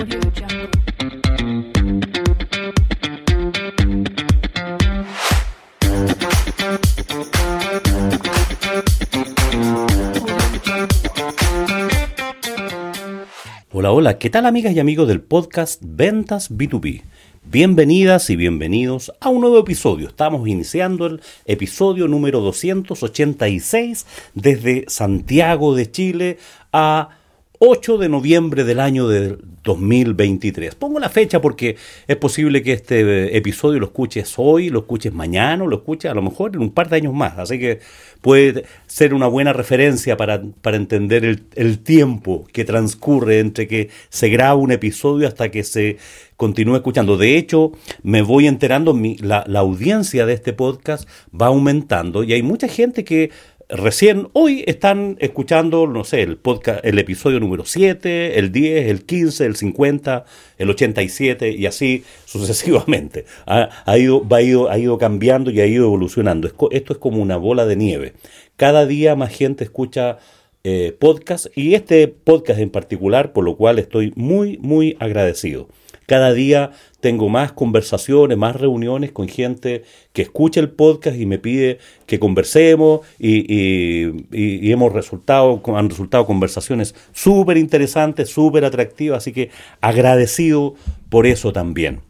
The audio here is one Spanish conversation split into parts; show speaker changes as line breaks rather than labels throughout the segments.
Hola, hola, ¿qué tal amigas y amigos del podcast Ventas B2B? Bienvenidas y bienvenidos a un nuevo episodio. Estamos iniciando el episodio número 286 desde Santiago de Chile a 8 de noviembre del año de 2023. Pongo la fecha porque es posible que este episodio lo escuches hoy, lo escuches mañana, lo escuches a lo mejor en un par de años más. Así que puede ser una buena referencia para, para entender el, tiempo que transcurre entre que se graba un episodio hasta que se continúe escuchando. De hecho, me voy enterando, la audiencia de este podcast va aumentando y hay mucha gente que recién hoy están escuchando, no sé, el podcast, el episodio número 7, el 10, el 15, el 50, el 87 y así sucesivamente. Ha, ha ido, va ido, ha ido cambiando y ha ido evolucionando. Esto es como una bola de nieve. Cada día más gente escucha eh, podcast y este podcast en particular, por lo cual estoy muy, muy agradecido. Cada día tengo más conversaciones, más reuniones con gente que escucha el podcast y me pide que conversemos y, hemos resultado, han resultado conversaciones súper interesantes, súper atractivas, así que agradecido por eso también.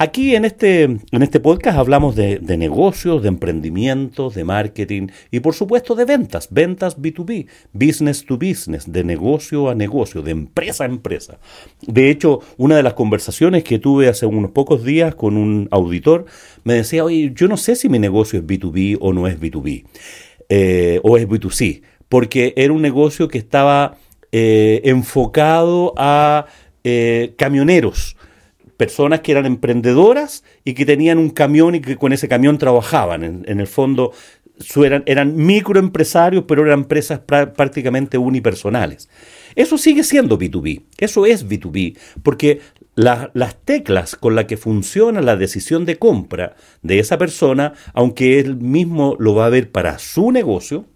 Aquí en este, en este podcast hablamos de, negocios, de emprendimientos, de marketing y por supuesto de ventas, ventas B2B, business to business, de negocio a negocio, de empresa a empresa. De hecho, una de las conversaciones que tuve hace unos pocos días con un auditor me decía, oye, yo no sé si mi negocio es B2B o no es B2B, eh, o es B2C, porque era un negocio que estaba eh, enfocado a eh, camioneros personas que eran emprendedoras y que tenían un camión y que con ese camión trabajaban. En, el fondo eran, microempresarios, pero eran empresas prá- prácticamente unipersonales. Eso sigue siendo B2B, eso es B2B, porque la- las teclas con las que funciona la decisión de compra de esa persona, aunque él mismo lo va a ver para su negocio,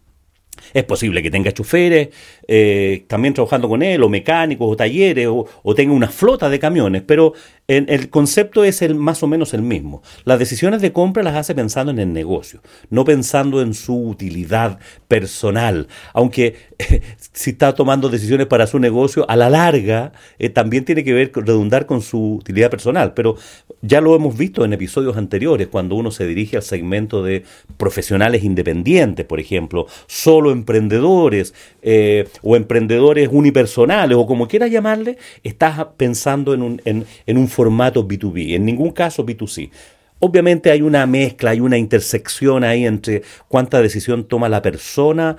es posible que tenga choferes eh, también trabajando con él, o mecánicos, o talleres, o, o tenga una flota de camiones, pero el concepto es el, más o menos el mismo. Las decisiones de compra las hace pensando en el negocio, no pensando en su utilidad personal. Aunque si está tomando decisiones para su negocio, a la larga eh, también tiene que ver redundar con su utilidad personal. Pero ya lo hemos visto en episodios anteriores, cuando uno se dirige al segmento de profesionales independientes, por ejemplo, solo emprendedores eh, o emprendedores unipersonales o como quieras llamarle, estás pensando en un, en, en un formato B2B, en ningún caso B2C. Obviamente hay una mezcla, hay una intersección ahí entre cuánta decisión toma la persona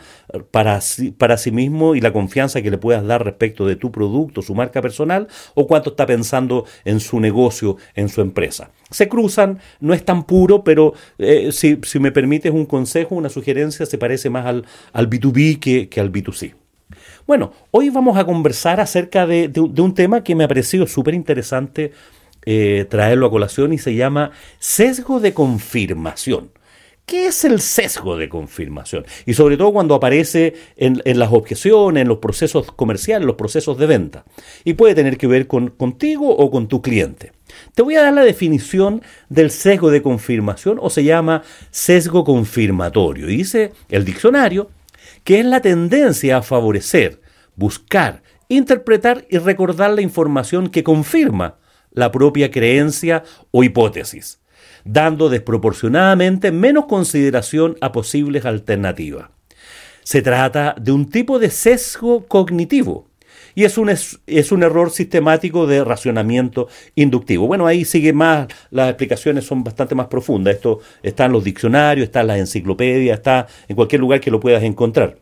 para sí, para sí mismo y la confianza que le puedas dar respecto de tu producto, su marca personal, o cuánto está pensando en su negocio, en su empresa. Se cruzan, no es tan puro, pero eh, si, si me permites un consejo, una sugerencia, se parece más al, al B2B que, que al B2C. Bueno, hoy vamos a conversar acerca de, un- tema que me ha parecido súper interesante eh, traerlo a colación y se llama sesgo de confirmación. ¿Qué es el sesgo de confirmación? Y sobre todo cuando aparece en, en las objeciones, en los procesos comerciales, los procesos de venta. Y puede tener que ver con, contigo o con tu cliente. Te voy a dar la definición del sesgo de confirmación o se llama sesgo confirmatorio. Y dice el diccionario que es la tendencia a favorecer, buscar, interpretar y recordar la información que confirma la propia creencia o hipótesis, dando desproporcionadamente menos consideración a posibles alternativas. Se trata de un tipo de sesgo cognitivo y es un, es, es un error sistemático de racionamiento inductivo. Bueno, ahí sigue más, las explicaciones son bastante más profundas. Esto está en los diccionarios, está en las enciclopedias, está en cualquier lugar que lo puedas encontrar.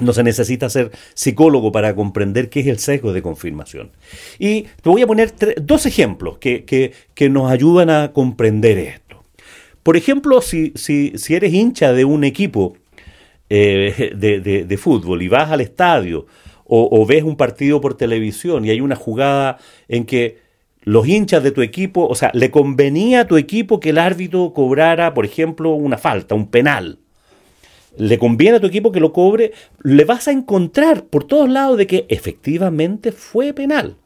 No se necesita ser psicólogo para comprender qué es el sesgo de confirmación. Y te voy a poner dos ejemplos que, que- que nos ayudan a comprender esto. Por ejemplo, si, si- si eres hincha de un equipo eh, de- de fútbol y vas al estadio o, ves un partido por televisión y hay una jugada en que los hinchas de tu equipo, o sea, le convenía a tu equipo que el árbitro cobrara, por ejemplo, una falta, un penal le conviene a tu equipo que lo cobre, le vas a encontrar por todos lados de que efectivamente fue penal.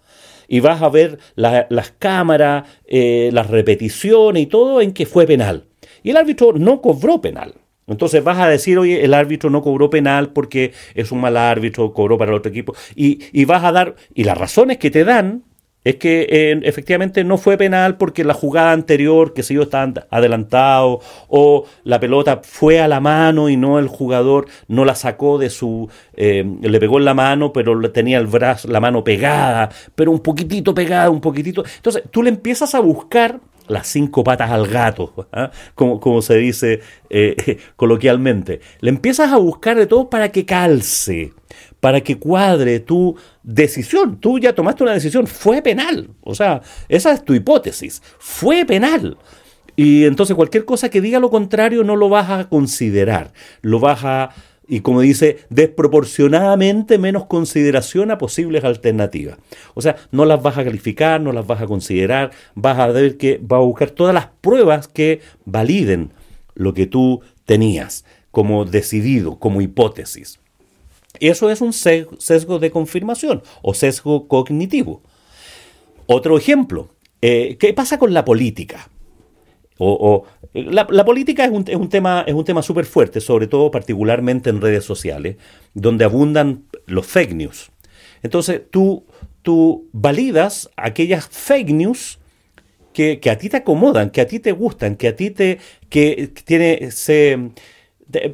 y vas a ver las cámaras, eh, las repeticiones y todo en que fue penal. Y el árbitro no cobró penal. Entonces vas a decir, oye, el árbitro no cobró penal porque es un mal árbitro, cobró para el otro equipo. Y, y vas a dar, y las razones que te dan es que efectivamente no fue penal porque la jugada anterior, que se yo, estaba adelantado, o la pelota fue a la mano y no el jugador no la sacó de su, eh, le pegó en la mano, pero tenía el brazo, la mano pegada, pero un poquitito pegada, un poquitito. Entonces tú le empiezas a buscar las cinco patas al gato, ¿ah? como, como, se dice eh, coloquialmente. Le empiezas a buscar de todo para que calce, para que cuadre tu decisión. Tú ya tomaste una decisión, fue penal. O sea, esa es tu hipótesis, fue penal. Y entonces cualquier cosa que diga lo contrario no lo vas a considerar, lo vas a y como dice, desproporcionadamente menos consideración a posibles alternativas. O sea, no las vas a calificar, no las vas a considerar, vas a ver que vas a buscar todas las pruebas que validen lo que tú tenías como decidido, como hipótesis. Eso es un sesgo de confirmación o sesgo cognitivo. Otro ejemplo, eh, ¿qué pasa con la política? O, la, política es un, es un tema es un tema súper fuerte, sobre todo particularmente en redes sociales, donde abundan los fake news. Entonces tú, tú validas aquellas fake news que, a ti te acomodan, que a ti te gustan, que a ti te que tiene, se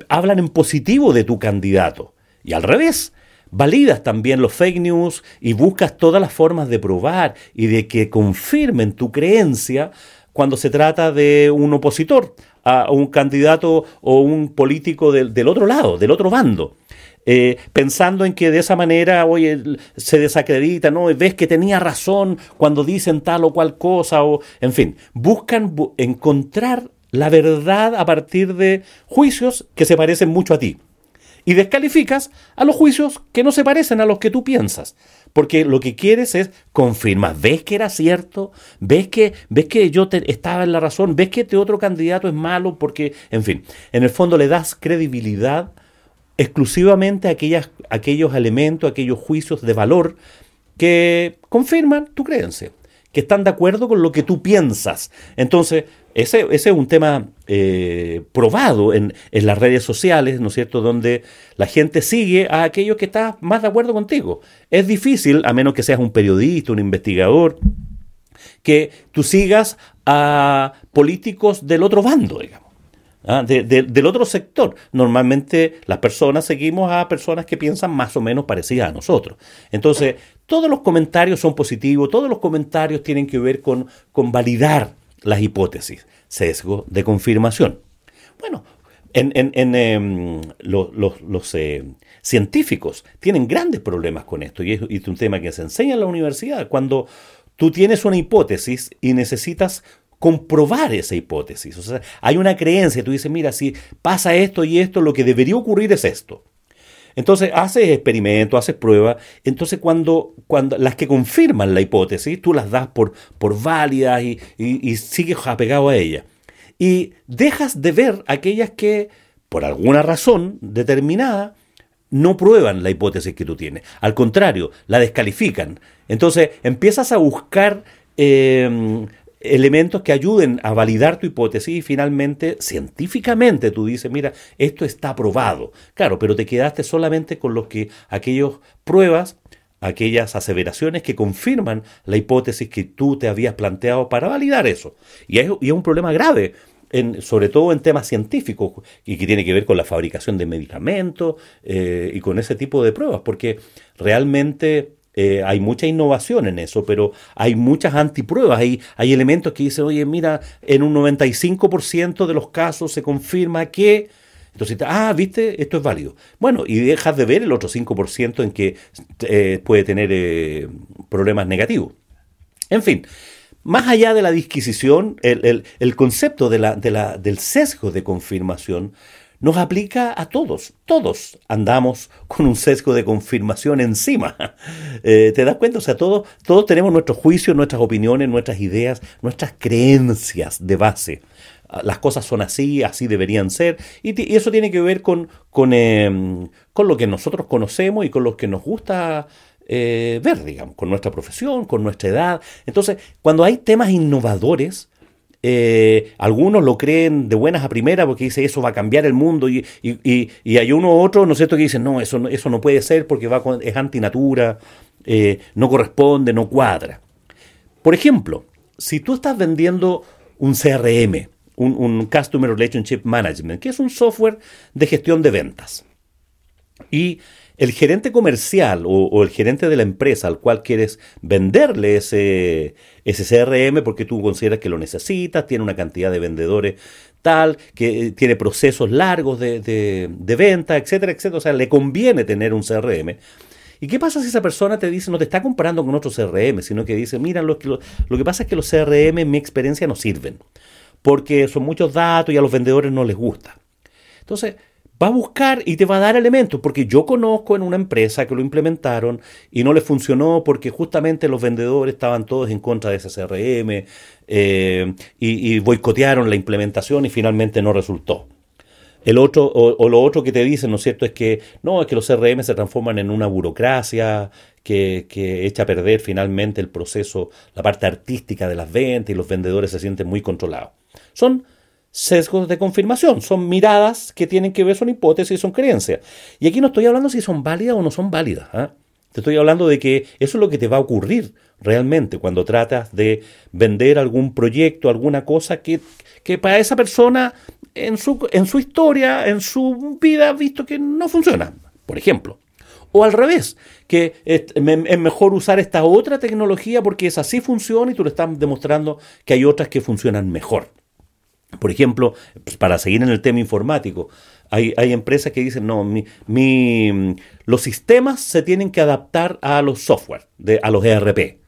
hablan en positivo de tu candidato. Y al revés, validas también los fake news y buscas todas las formas de probar y de que confirmen tu creencia cuando se trata de un opositor, a un candidato o un político del, otro lado, del otro bando. Eh, pensando en que de esa manera, oye, se desacredita, ¿no? Ves que tenía razón cuando dicen tal o cual cosa, o, en fin, buscan encontrar la verdad a partir de juicios que se parecen mucho a ti. Y descalificas a los juicios que no se parecen a los que tú piensas. Porque lo que quieres es confirmar. ¿Ves que era cierto? ¿Ves que, ves que yo estaba en la razón? ¿Ves que este otro candidato es malo? Porque, en fin, en el fondo le das credibilidad exclusivamente a aquellas, aquellos elementos, aquellos juicios de valor que confirman tu creencia, que están de acuerdo con lo que tú piensas. Entonces, ese, es un tema eh, probado en, las redes sociales, ¿no es cierto?, donde la gente sigue a aquellos que están más de acuerdo contigo. Es difícil, a menos que seas un periodista, un investigador, que tú sigas a políticos del otro bando, digamos. ¿Ah? del otro sector. Normalmente las personas seguimos a personas que piensan más o menos parecidas a nosotros. Entonces, todos los comentarios son positivos, todos los comentarios tienen que ver con, con validar las hipótesis, sesgo de confirmación. Bueno, en, em, los eh, científicos tienen grandes problemas con esto y es, un tema que se enseña en la universidad. Cuando tú tienes una hipótesis y necesitas comprobar esa hipótesis. O sea, hay una creencia, tú dices, mira, si pasa esto y esto, lo que debería ocurrir es esto. Entonces haces experimentos, haces pruebas. Entonces cuando, cuando las que confirman la hipótesis, tú las das por, por válidas y, y, sigues apegado a ellas. Y dejas de ver aquellas que, por alguna razón determinada, no prueban la hipótesis que tú tienes. Al contrario, la descalifican. Entonces empiezas a buscar eh, elementos que ayuden a validar tu hipótesis y finalmente, científicamente, tú dices, mira, esto está probado. Claro, pero te quedaste solamente con los que aquellas pruebas, aquellas aseveraciones que confirman la hipótesis que tú te habías planteado para validar eso. Y es, un problema grave. Sobre todo en temas científicos y que tiene que ver con la fabricación de medicamentos eh, y con ese tipo de pruebas, porque realmente eh, hay mucha innovación en eso, pero hay muchas antipruebas. Hay, hay elementos que dicen, oye, mira, en un 95% de los casos se confirma que... Entonces, ah, viste, esto es válido. Bueno, y dejas de ver el otro 5% en que eh, puede tener eh, problemas negativos. En fin, más allá de la disquisición, el, el, concepto de la, de la, del sesgo de confirmación nos aplica a todos. Todos andamos con un sesgo de confirmación encima. Eh, ¿Te das cuenta? O sea, todos, todos tenemos nuestros juicios, nuestras opiniones, nuestras ideas, nuestras creencias de base. Ah, las cosas son así, así deberían ser. Y, eso tiene que ver con, con, em, con, lo que nosotros conocemos y con lo que nos gusta eh, ver, digamos, con nuestra profesión, con nuestra edad. Entonces, cuando hay temas innovadores, eh, algunos lo creen de buenas a primeras porque dice eso va a cambiar el mundo y, hay uno u otro, ¿no es cierto?, que dicen no, eso, eso no puede ser porque va es antinatura, eh, no corresponde, no cuadra. Por ejemplo, si tú estás vendiendo un CRM, un, un Customer Relationship Management, que es un software de gestión de ventas, y el gerente comercial o, el gerente de la empresa al cual quieres venderle ese, ese CRM porque tú consideras que lo necesitas, tiene una cantidad de vendedores tal, que eh, tiene procesos largos de, de, venta, etcétera, etcétera. O sea, le conviene tener un CRM. ¿Y qué pasa si esa persona te dice, no te está comparando con otro CRM, sino que dice, mira, lo, lo, lo que pasa es que los CRM en mi experiencia no sirven, porque son muchos datos y a los vendedores no les gusta. Entonces, va a buscar y te va a dar elementos, porque yo conozco en una empresa que lo implementaron y no les funcionó porque justamente los vendedores estaban todos en contra de ese CRM eh, y, boicotearon la implementación y finalmente no resultó. El otro, o, lo otro que te dicen, ¿no es cierto?, es que no, es que los CRM se transforman en una burocracia que, que echa a perder finalmente el proceso, la parte artística de las ventas y los vendedores se sienten muy controlados. Son sesgos de confirmación, son miradas que tienen que ver, son hipótesis, son creencias. Y aquí no estoy hablando si son válidas o no son válidas. ¿ah? Te estoy hablando de que eso es lo que te va a ocurrir realmente cuando tratas de vender algún proyecto, alguna cosa que, que para esa persona en su, en su historia, en su vida, ha visto que no funciona, por ejemplo. O al revés, que es, es mejor usar esta otra tecnología porque esa sí funciona y tú le estás demostrando que hay otras que funcionan mejor. Por ejemplo, pues, para seguir en el tema informático, hay, empresas que dicen, no, mi, los sistemas se tienen que adaptar a los software, a los ERP.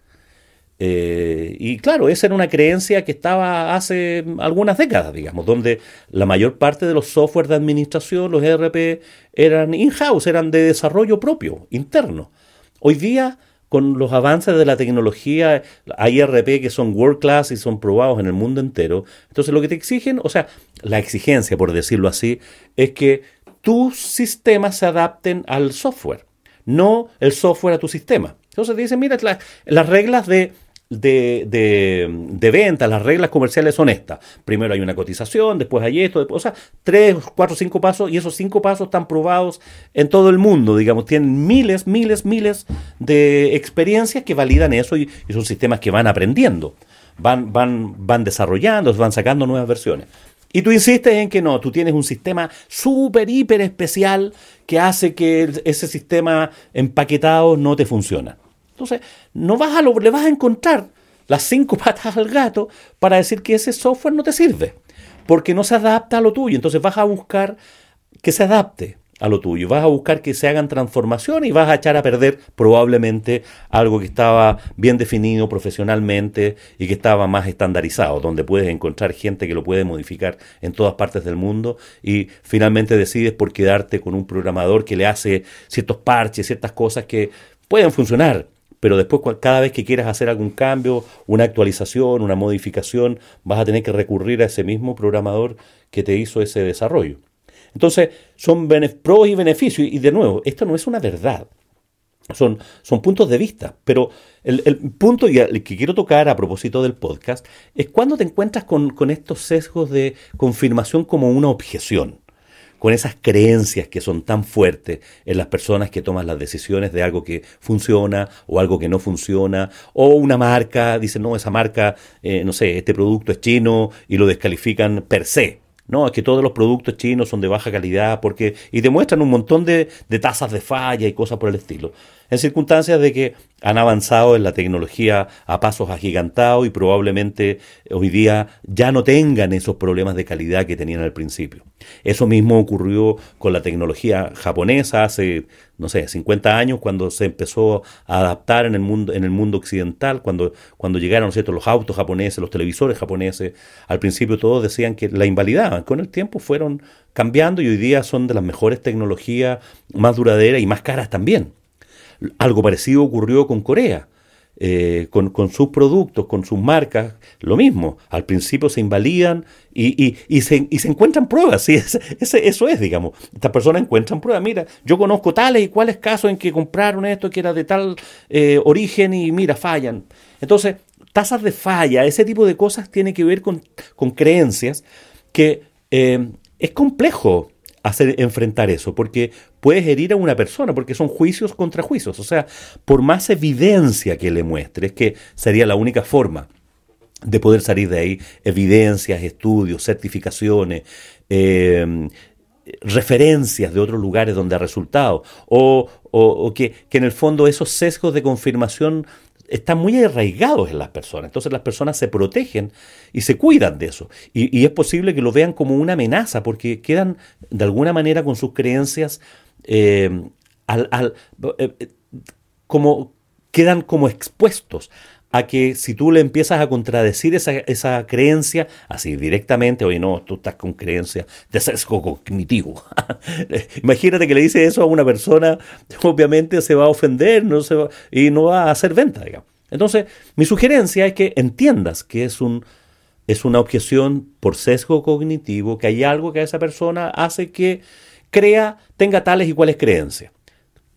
Eh, y claro, esa era una creencia que estaba hace algunas décadas, digamos, donde la mayor parte de los software de administración, los ERP, eran in-house, eran de desarrollo propio, interno. Hoy día con los avances de la tecnología, hay RP que son world class y son probados en el mundo entero. Entonces lo que te exigen, o sea, la exigencia, por decirlo así, es que tus sistemas se adapten al software, no el software a tu sistema. Entonces te dicen, mira, las reglas de de, de, venta, las reglas comerciales son estas. Primero hay una cotización, después hay esto, después, o sea, tres, cuatro, cinco pasos, y esos cinco pasos están probados en todo el mundo, digamos, tienen miles, miles, miles de experiencias que validan eso y, son sistemas que van aprendiendo, van, van, van desarrollando, van sacando nuevas versiones. Y tú insistes en que no, tú tienes un sistema súper, hiper especial que hace que ese sistema empaquetado no te funciona. Entonces, no vas a le vas a encontrar las cinco patas al gato para decir que ese software no te sirve, porque no se adapta a lo tuyo. Entonces vas a buscar que se adapte a lo tuyo, vas a buscar que se hagan transformaciones y vas a echar a perder probablemente algo que estaba bien definido profesionalmente y que estaba más estandarizado, donde puedes encontrar gente que lo puede modificar en todas partes del mundo y finalmente decides por quedarte con un programador que le hace ciertos parches, ciertas cosas que pueden funcionar, pero después cada vez que quieras hacer algún cambio, una actualización, una modificación, vas a tener que recurrir a ese mismo programador que te hizo ese desarrollo. Entonces, son pros y beneficios. Y de nuevo, esto no es una verdad. Son, son puntos de vista. Pero el, punto que quiero tocar a propósito del podcast es cuando te encuentras con, con estos sesgos de confirmación como una objeción con esas creencias que son tan fuertes en las personas que toman las decisiones de algo que funciona o algo que no funciona, o una marca, dicen, no, esa marca, eh, no sé, este producto es chino y lo descalifican per se. No, es que todos los productos chinos son de baja calidad porque y demuestran un montón de, de tasas de falla y cosas por el estilo en circunstancias de que han avanzado en la tecnología a pasos agigantados y probablemente hoy día ya no tengan esos problemas de calidad que tenían al principio. Eso mismo ocurrió con la tecnología japonesa hace, no sé, 50 años cuando se empezó a adaptar en el mundo, en el mundo occidental, cuando, cuando llegaron los autos japoneses, los televisores japoneses. Al principio todos decían que la invalidaban. Con el tiempo fueron cambiando y hoy día son de las mejores tecnologías, más duraderas y más caras también. Algo parecido ocurrió con Corea. eh, con, sus productos, con sus marcas, lo mismo. Al principio se invalidan y, y, se, y se, encuentran pruebas. ¿sí? eso es, digamos. Estas personas encuentran pruebas. Mira, yo conozco tales y cuáles casos en que compraron esto que era de tal eh, origen y mira, fallan. Entonces, tasas de falla, ese tipo de cosas tiene que ver con, con creencias que eh, es complejo hacer enfrentar eso, porque puedes herir a una persona, porque son juicios contra juicios. O sea, por más evidencia que le muestres, que sería la única forma de poder salir de ahí, evidencias, estudios, certificaciones, eh, referencias de otros lugares donde ha resultado, o, o, que, que, en el fondo esos sesgos de confirmación están muy arraigados en las personas. Entonces las personas se protegen y se cuidan de eso. Y, es posible que lo vean como una amenaza porque quedan de alguna manera con sus creencias eh, al, eh, como quedan como expuestos a que si tú le empiezas a contradecir esa, esa creencia, así directamente, oye, no, tú estás con creencia de sesgo cognitivo. Imagínate que le dices eso a una persona, obviamente se va a ofender no se va, y no va a hacer venta, digamos. Entonces, mi sugerencia es que entiendas que es, un, es una objeción por sesgo cognitivo, que hay algo que a esa persona hace que crea, tenga tales y cuales creencias.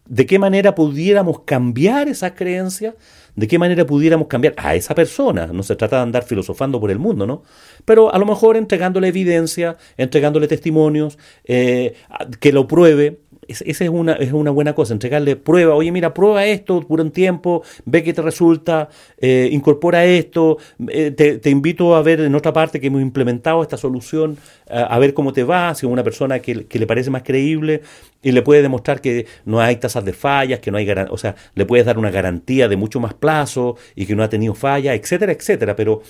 ¿De qué manera pudiéramos cambiar esas creencias? de qué manera pudiéramos cambiar a esa persona. No se trata de andar filosofando por el mundo, ¿no? Pero a lo mejor entregándole evidencia, entregándole testimonios, eh, que lo pruebe, esa es una, es una buena cosa, entregarle prueba, oye, mira, prueba esto por un tiempo, ve que te resulta, eh, incorpora esto, eh, te, invito a ver en otra parte que hemos implementado esta solución, a ver cómo te va, si es una persona que, que, le parece más creíble y le puede demostrar que no hay tasas de fallas, que no hay, o sea, le puedes dar una garantía de mucho más plazo y que no ha tenido fallas, etcétera, etcétera, pero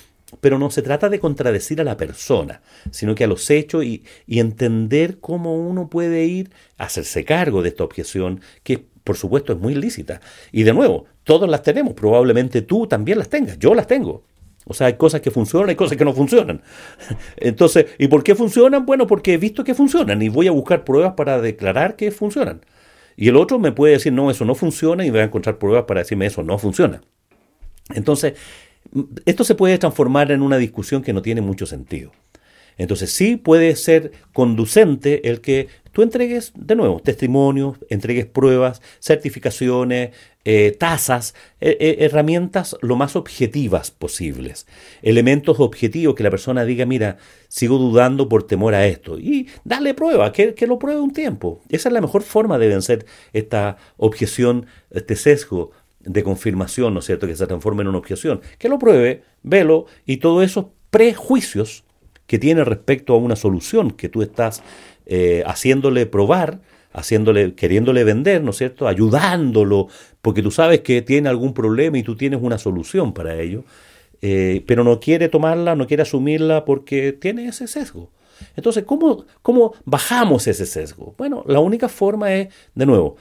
pero no se trata de contradecir a la persona, sino que a los hechos y, entender cómo uno puede ir a hacerse cargo de esta objeción, que por supuesto es muy lícita. Y de nuevo, todos las tenemos, probablemente tú también las tengas, yo las tengo. O sea, hay cosas que funcionan, hay cosas que no funcionan. Entonces, ¿y por qué funcionan? Bueno, porque he visto que funcionan y voy a buscar pruebas para declarar que funcionan. Y el otro me puede decir, no, eso no funciona y voy a encontrar pruebas para decirme eso no funciona. Entonces, esto se puede transformar en una discusión que no tiene mucho sentido. Entonces sí puede ser conducente el que tú entregues, de nuevo, testimonios, entregues pruebas, certificaciones, eh, tasas, eh, eh, herramientas lo más objetivas posibles. Elementos objetivos que la persona diga, mira, sigo dudando por temor a esto. Y dale prueba, que, que lo pruebe un tiempo. Esa es la mejor forma de vencer esta objeción, este sesgo de confirmación, ¿no es cierto?, que se transforme en una objeción. Que lo pruebe, velo, y todos esos prejuicios que tiene respecto a una solución que tú estás eh, haciéndole probar, haciéndole, queriéndole vender, ¿no es cierto?, ayudándolo, porque tú sabes que tiene algún problema y tú tienes una solución para ello, eh, pero no quiere tomarla, no quiere asumirla porque tiene ese sesgo. Entonces, ¿cómo, ¿cómo bajamos ese sesgo? Bueno, la única forma es, de nuevo,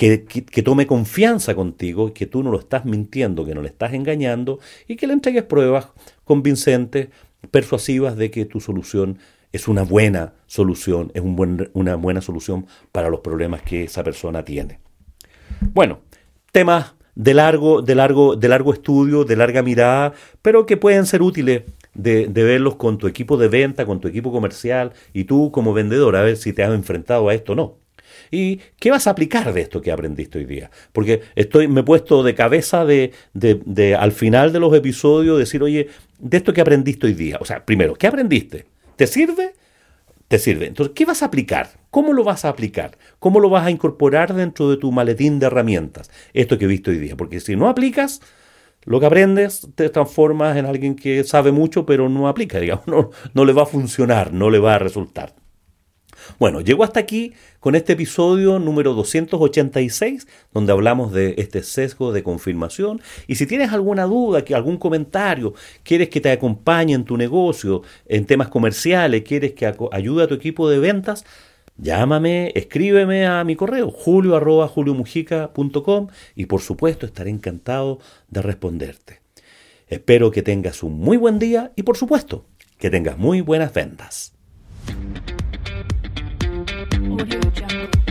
que, tome confianza contigo, que tú no lo estás mintiendo, que no le estás engañando y que le entregues pruebas convincentes, persuasivas de que tu solución es una buena solución, es una buena solución para los problemas que esa persona tiene. Bueno, temas de largo, de largo, de largo estudio, de larga mirada, pero que pueden ser útiles de, verlos con tu equipo de venta, con tu equipo comercial y tú como vendedor, a ver si te has enfrentado a esto o no. ¿Y qué vas a aplicar de esto que aprendiste hoy día? Porque estoy, me he puesto de cabeza de, al final de los episodios decir, oye, de esto que aprendiste hoy día. O sea, primero, ¿qué aprendiste? ¿Te sirve? Te sirve. Entonces, ¿qué vas a aplicar? ¿Cómo lo vas a aplicar? ¿Cómo lo vas a incorporar dentro de tu maletín de herramientas? Esto que he visto hoy día. Porque si no aplicas, lo que aprendes te transformas en alguien que sabe mucho, pero no aplica, digamos, no, no le va a funcionar, no le va a resultar. Bueno, llego hasta aquí con este episodio número 286, donde hablamos de este sesgo de confirmación. Y si tienes alguna duda, algún comentario, quieres que te acompañe en tu negocio, en temas comerciales, quieres que ayude a tu equipo de ventas, Llámame, escríbeme a mi correo julio y por supuesto estaré encantado de responderte. Espero que tengas un muy buen día y por supuesto que tengas muy buenas ventas. Audio Jungle.